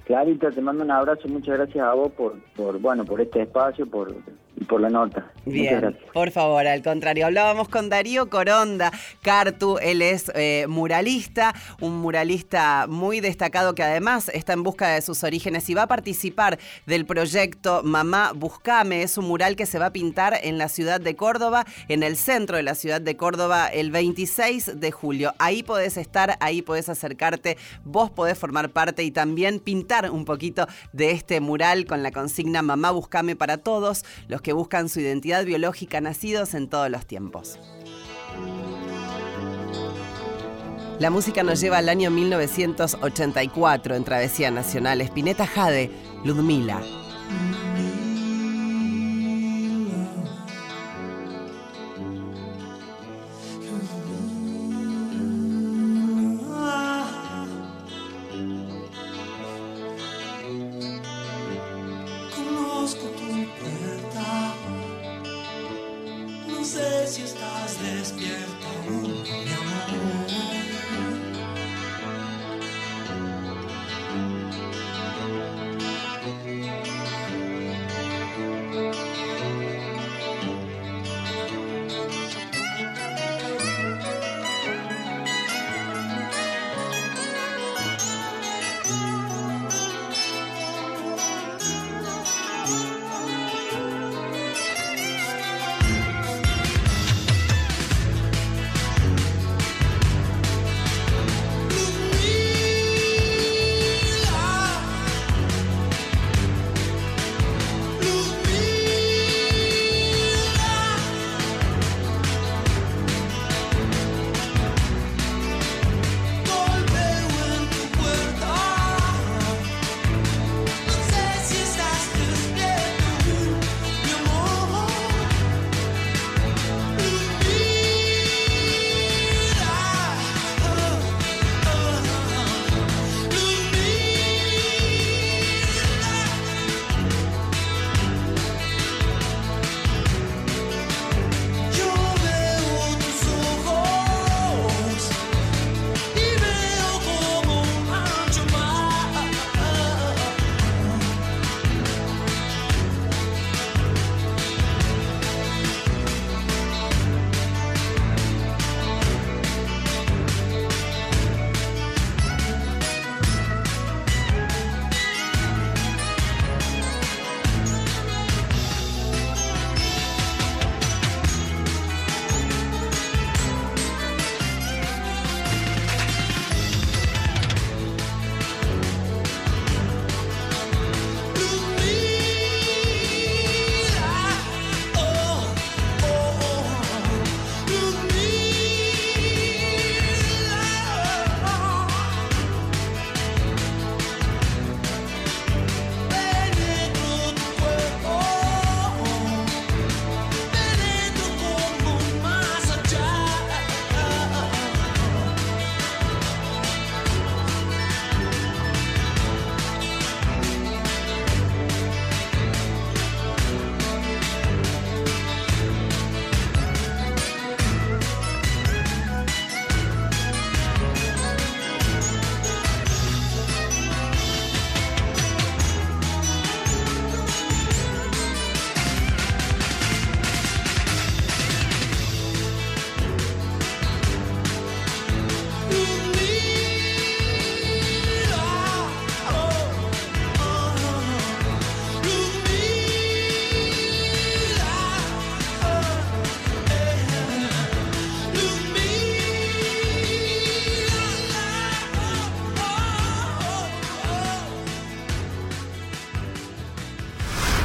Clarita, te mando un abrazo, muchas gracias a vos por, por bueno, por este espacio, por, y por la nota. Bien, por favor, al contrario. Hablábamos con Darío Coronda, Cartu, él es eh, muralista, un muralista muy destacado que además está en busca de sus orígenes y va a participar del proyecto Mamá Buscame. Es un mural que se va a pintar en la ciudad de Córdoba, en el centro de la ciudad de Córdoba, el 26 de julio. Ahí podés estar, ahí podés acercarte, vos podés formar parte y también pintar un poquito de este mural con la consigna Mamá Buscame para todos los que buscan su identidad biológica nacidos en todos los tiempos. La música nos lleva al año 1984 en Travesía Nacional. Espineta Jade, Ludmila.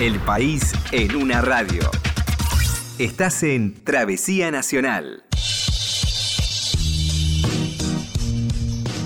El país en una radio. Estás en Travesía Nacional.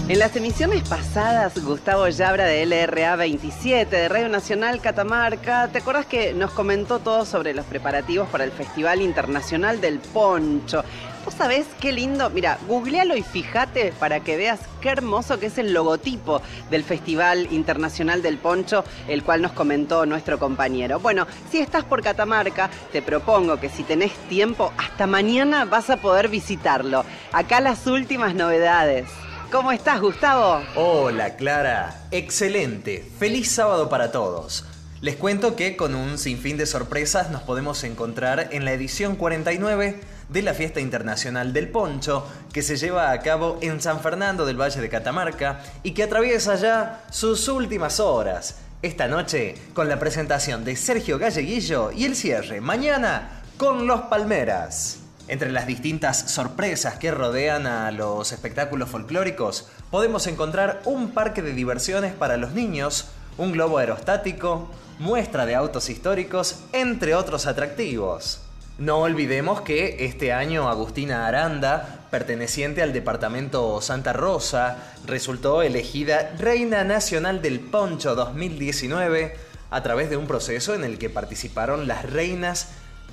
En las emisiones pasadas, Gustavo Yabra de LRA 27 de Radio Nacional Catamarca, ¿te acuerdas que nos comentó todo sobre los preparativos para el Festival Internacional del Poncho? ¿Vos sabés qué lindo? Mira, googlealo y fíjate para que veas qué hermoso que es el logotipo del Festival Internacional del Poncho, el cual nos comentó nuestro compañero. Bueno, si estás por Catamarca, te propongo que si tenés tiempo, hasta mañana vas a poder visitarlo. Acá las últimas novedades. ¿Cómo estás, Gustavo? Hola, Clara. Excelente. Feliz sábado para todos. Les cuento que con un sinfín de sorpresas nos podemos encontrar en la edición 49 de la Fiesta Internacional del Poncho, que se lleva a cabo en San Fernando del Valle de Catamarca y que atraviesa ya sus últimas horas. Esta noche con la presentación de Sergio Galleguillo y el cierre mañana con Los Palmeras. Entre las distintas sorpresas que rodean a los espectáculos folclóricos, podemos encontrar un parque de diversiones para los niños, un globo aerostático, muestra de autos históricos, entre otros atractivos. No olvidemos que este año Agustina Aranda, perteneciente al departamento Santa Rosa, resultó elegida Reina Nacional del Poncho 2019 a través de un proceso en el que participaron las reinas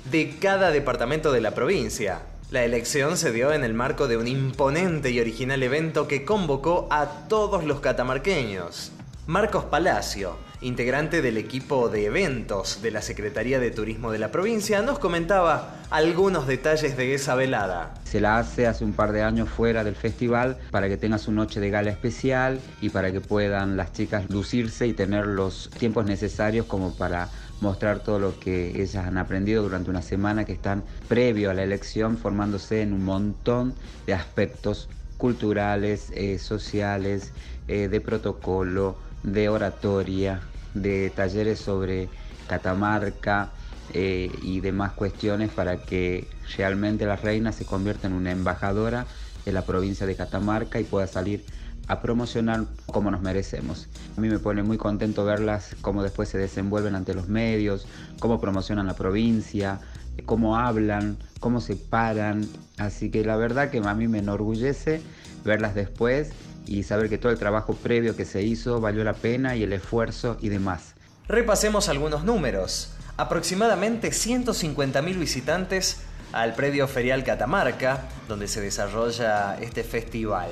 de cada departamento de la provincia. La elección se dio en el marco de un imponente y original evento que convocó a todos los catamarqueños. Marcos Palacio, integrante del equipo de eventos de la Secretaría de Turismo de la provincia, nos comentaba algunos detalles de esa velada. Se la hace hace un par de años fuera del festival para que tenga su noche de gala especial y para que puedan las chicas lucirse y tener los tiempos necesarios como para mostrar todo lo que ellas han aprendido durante una semana que están previo a la elección formándose en un montón de aspectos culturales, eh, sociales, eh, de protocolo, de oratoria, de talleres sobre Catamarca eh, y demás cuestiones para que realmente la reina se convierta en una embajadora de la provincia de Catamarca y pueda salir a promocionar como nos merecemos. A mí me pone muy contento verlas cómo después se desenvuelven ante los medios, cómo promocionan la provincia, cómo hablan, cómo se paran. Así que la verdad que a mí me enorgullece verlas después y saber que todo el trabajo previo que se hizo valió la pena y el esfuerzo y demás. Repasemos algunos números. Aproximadamente 150.000 visitantes al predio ferial Catamarca, donde se desarrolla este festival.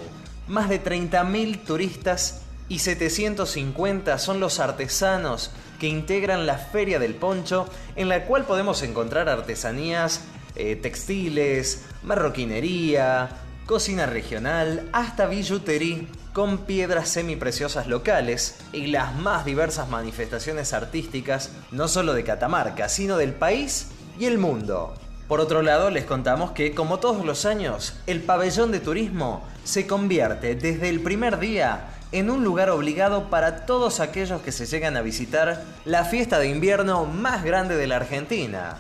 Más de 30.000 turistas y 750 son los artesanos que integran la Feria del Poncho, en la cual podemos encontrar artesanías eh, textiles, marroquinería, cocina regional, hasta billutería con piedras semipreciosas locales y las más diversas manifestaciones artísticas, no solo de Catamarca, sino del país y el mundo. Por otro lado, les contamos que, como todos los años, el pabellón de turismo se convierte desde el primer día en un lugar obligado para todos aquellos que se llegan a visitar la fiesta de invierno más grande de la Argentina.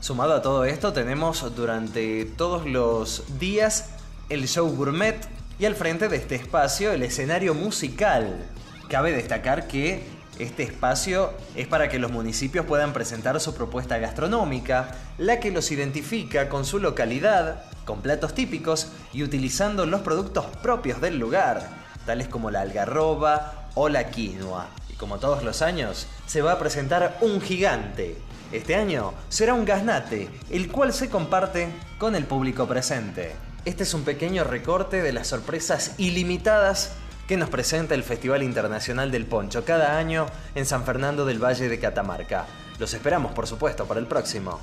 Sumado a todo esto, tenemos durante todos los días el show gourmet y al frente de este espacio el escenario musical. Cabe destacar que este espacio es para que los municipios puedan presentar su propuesta gastronómica, la que los identifica con su localidad, con platos típicos y utilizando los productos propios del lugar, tales como la algarroba o la quinoa. Y como todos los años, se va a presentar un gigante. Este año será un gaznate, el cual se comparte con el público presente. Este es un pequeño recorte de las sorpresas ilimitadas que nos presenta el Festival Internacional del Poncho cada año en San Fernando del Valle de Catamarca. Los esperamos, por supuesto, para el próximo.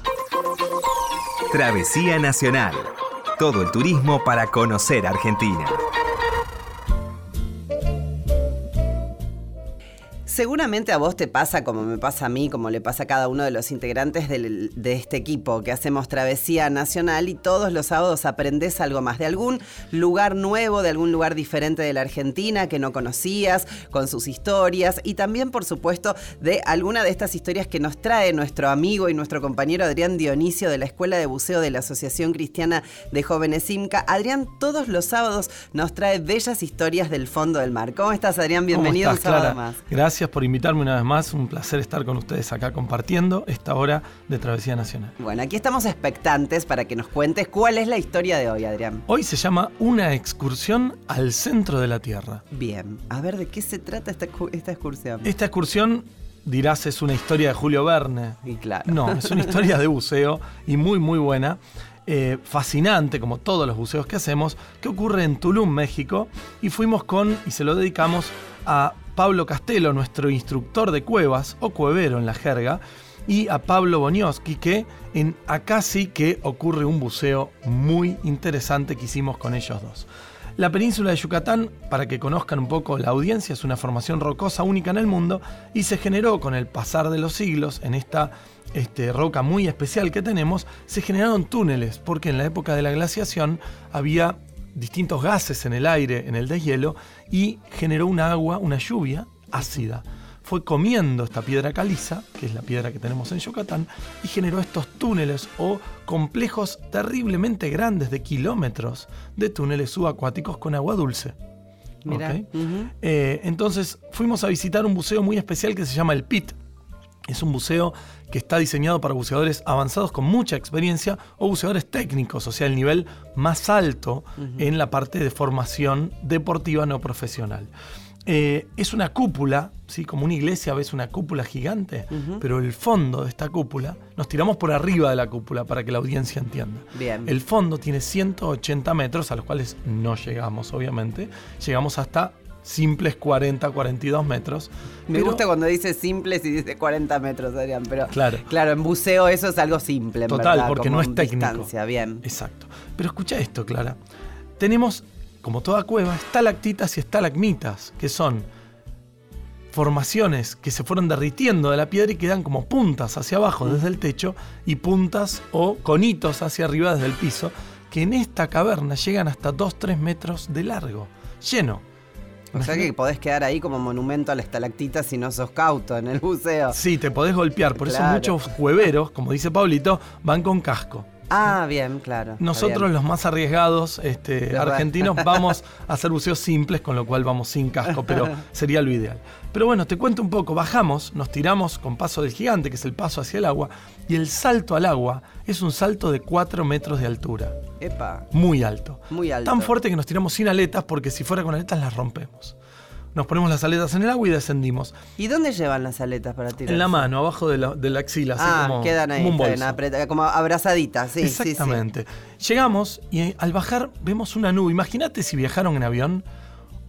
Travesía Nacional. Todo el turismo para conocer Argentina. Seguramente a vos te pasa como me pasa a mí, como le pasa a cada uno de los integrantes del- de este equipo que hacemos Travesía Nacional y todos los sábados aprendés algo más de algún lugar nuevo, de algún lugar diferente de la Argentina que no conocías, con sus historias y también, por supuesto, de alguna de estas historias que nos trae nuestro amigo y nuestro compañero Adrián Dionisio de la Escuela de Buceo de la Asociación Cristiana de Jóvenes IMCA. Adrián todos los sábados nos trae bellas historias del fondo del mar. ¿Cómo estás, Adrián? ¿Cómo Bienvenido un sábado más. Gracias gracias por invitarme una vez más. Un placer estar con ustedes acá compartiendo esta hora de Travesía Nacional. Bueno, aquí estamos expectantes para que nos cuentes cuál es la historia de hoy, Adrián. Hoy se llama Una excursión al centro de la Tierra. Bien, a ver de qué se trata esta, esta excursión. Esta excursión, dirás, es una historia de Julio Verne. Y claro. No, es una historia de buceo y muy, muy buena. eh, fascinante, como todos los buceos que hacemos, que ocurre en Tulum, México. Y fuimos con, y se lo dedicamos a Pablo Castelo, nuestro instructor de cuevas, o cuevero en la jerga, y a Pablo Bonioski, que en acá sí que ocurre un buceo muy interesante que hicimos con ellos dos. La península de Yucatán, para que conozcan un poco la audiencia, es una formación rocosa única en el mundo y se generó con el pasar de los siglos en esta este, roca muy especial que tenemos, se generaron túneles, porque en la época de la glaciación había distintos gases en el aire, en el deshielo, y generó una agua, una lluvia ácida. Fue comiendo esta piedra caliza, que es la piedra que tenemos en Yucatán, y generó estos túneles o complejos terriblemente grandes de kilómetros de túneles subacuáticos con agua dulce. Eh, entonces fuimos a visitar un buceo muy especial que se llama el PIT. Es un buceo que está diseñado para buceadores avanzados con mucha experiencia o buceadores técnicos, o sea, el nivel más alto en la parte de formación deportiva no profesional. Eh, es una cúpula, ¿sí? como una iglesia ves una cúpula gigante, pero el fondo de esta cúpula, nos tiramos por arriba de la cúpula para que la audiencia entienda. Bien. El fondo tiene 180 metros, a los cuales no llegamos, obviamente. Llegamos hasta simples 40, 42 metros. Me Pero- gusta cuando dice simples y dice 40 metros, Adrián, pero Claro. claro, en buceo eso es algo simple, en Total, verdad, porque no es técnico. distancia, bien. Exacto. Pero escucha esto, Clara. Tenemos, como toda cueva, estalactitas y estalagmitas, que son formaciones que se fueron derritiendo de la piedra y quedan como puntas hacia abajo desde el techo y puntas o conitos hacia arriba desde el piso, que en esta caverna llegan hasta 2-3 metros de largo, lleno. O sea que podés quedar ahí como monumento a la estalactita si no sos cauto en el buceo. Sí, te podés golpear, por Claro. eso muchos cueveros, como dice Pablito, van con casco. Ah, bien, claro. Nosotros bien. los más arriesgados, este, argentinos, vamos a hacer buceos simples, con lo cual vamos sin casco, pero sería lo ideal. Pero bueno, te cuento un poco, bajamos, nos tiramos con paso del gigante, que es el paso hacia el agua, y el salto al agua es un salto de 4 metros de altura, Epa, muy alto. muy alto. Tan fuerte que nos tiramos sin aletas, porque si fuera con aletas las rompemos. Nos ponemos las aletas en el agua y descendimos. ¿Y dónde llevan las aletas para tirar? En la mano, abajo de la, de la axila, así Ah, como, quedan ahí, como un como abrazaditas, sí, sí, sí. Exactamente. Llegamos y al bajar vemos una nube. Imagínate si viajaron en avión,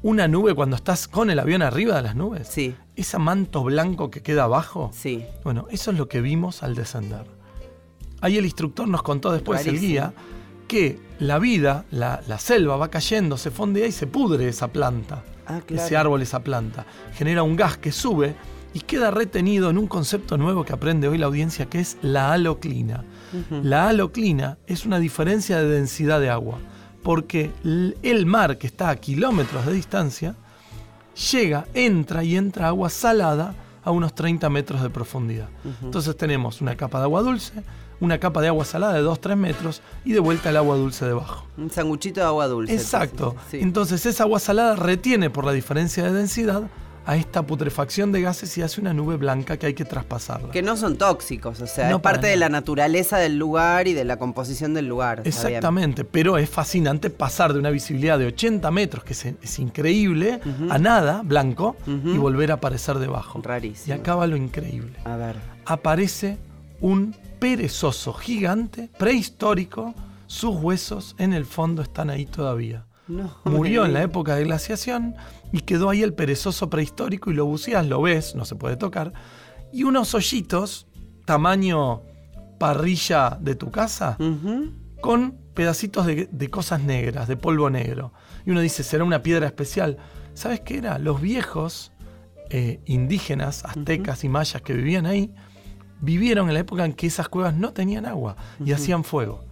una nube cuando estás con el avión arriba de las nubes. Sí. Ese manto blanco que queda abajo. Sí. Bueno, eso es lo que vimos al descender. Ahí el instructor nos contó después, el guía, que la vida, la, la selva va cayendo, se fondea y se pudre esa planta. Ah, claro. Ese árbol, esa planta. Genera un gas que sube y queda retenido en un concepto nuevo que aprende hoy la audiencia, que es la haloclina. La haloclina es una diferencia de densidad de agua, porque el mar que está a kilómetros de distancia llega, entra y entra agua salada a unos 30 metros de profundidad. Entonces tenemos una capa de agua dulce, una capa de agua salada de 2-3 metros y de vuelta el agua dulce debajo. Un sanguchito de agua dulce. Exacto. Sí. Entonces esa agua salada retiene por la diferencia de densidad a esta putrefacción de gases y hace una nube blanca que hay que traspasarla. Que no son tóxicos, o sea, No, es parte de la naturaleza del lugar y de la composición del lugar. Exactamente, pero es fascinante pasar de una visibilidad de 80 metros, que es, es increíble, a nada, blanco, y volver a aparecer debajo. Y Rarísimo. acaba lo increíble. A ver. Aparece un perezoso gigante, prehistórico, sus huesos en el fondo están ahí todavía. No, Murió en la época de glaciación y quedó ahí el perezoso prehistórico y lo buceas, lo ves, no se puede tocar. Y unos hoyitos, tamaño parrilla de tu casa, con pedacitos de, de cosas negras, de polvo negro. Y uno dice, ¿será una piedra especial? ¿Sabes qué era? Los viejos eh, indígenas, aztecas y mayas que vivían ahí, vivieron en la época en que esas cuevas no tenían agua y hacían fuego.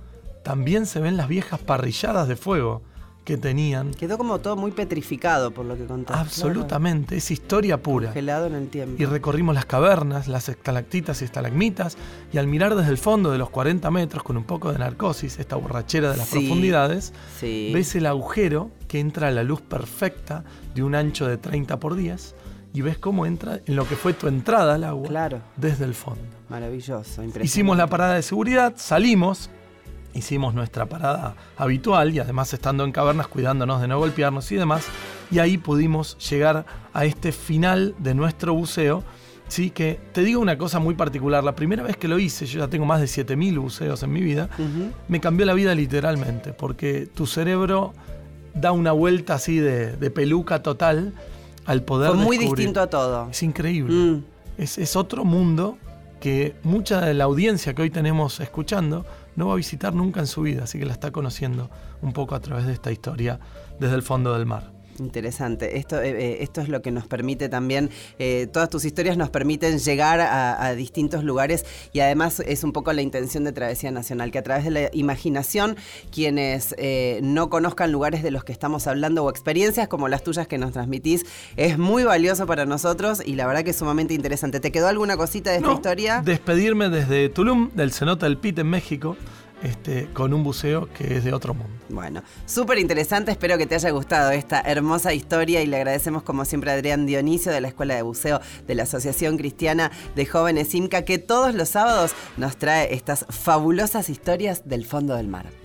También se ven las viejas parrilladas de fuego que tenían. Quedó como todo muy petrificado por lo que contaste. Absolutamente, es historia pura. Congelado en el tiempo. Y recorrimos las cavernas, las estalactitas y estalagmitas, y al mirar desde el fondo de los 40 metros con un poco de narcosis, esta borrachera de las Sí, profundidades, sí. ves el agujero que entra a la luz perfecta de un ancho de 30 por 10 y ves cómo entra en lo que fue tu entrada al agua Claro. desde el fondo. Maravilloso, impresionante. Hicimos la parada de seguridad, salimos, hicimos nuestra parada habitual y además estando en cavernas cuidándonos de no golpearnos y demás. Y ahí pudimos llegar a este final de nuestro buceo. Sí, que te digo una cosa muy particular. La primera vez que lo hice, yo ya tengo más de 7000 buceos en mi vida, me cambió la vida literalmente, porque tu cerebro da una vuelta así de, de peluca total al poder Fue muy descubrir. distinto a todo. Es increíble. Mm. Es, es otro mundo que mucha de la audiencia que hoy tenemos escuchando no va a visitar nunca en su vida, así que la está conociendo un poco a través de esta historia desde el fondo del mar. Interesante. Esto, eh, eh, esto es lo que nos permite también, eh, todas tus historias nos permiten llegar a, a distintos lugares y además es un poco la intención de Travesía Nacional, que a través de la imaginación quienes eh, no conozcan lugares de los que estamos hablando o experiencias como las tuyas que nos transmitís, es muy valioso para nosotros y la verdad que es sumamente interesante. ¿Te quedó alguna cosita de esta No, historia? Despedirme desde Tulum, del cenote del Pit en México, este, con un buceo que es de otro mundo. Bueno, súper interesante, espero que te haya gustado esta hermosa historia y le agradecemos como siempre a Adrián Dionisio de la Escuela de Buceo de la Asociación Cristiana de Jóvenes IMCA que todos los sábados nos trae estas fabulosas historias del fondo del mar.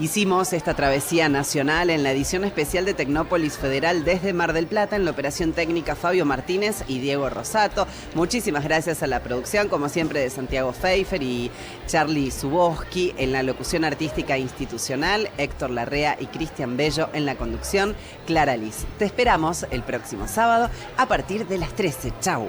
Hicimos esta travesía nacional en la edición especial de Tecnópolis Federal desde Mar del Plata en la operación técnica Fabio Martínez y Diego Rosato. Muchísimas gracias a la producción, como siempre, de Santiago Pfeiffer y Charlie Suboski en la locución artística institucional, Héctor Larrea y Cristian Bello en la conducción, Clara Liz. Te esperamos el próximo sábado a partir de las 13. Chau.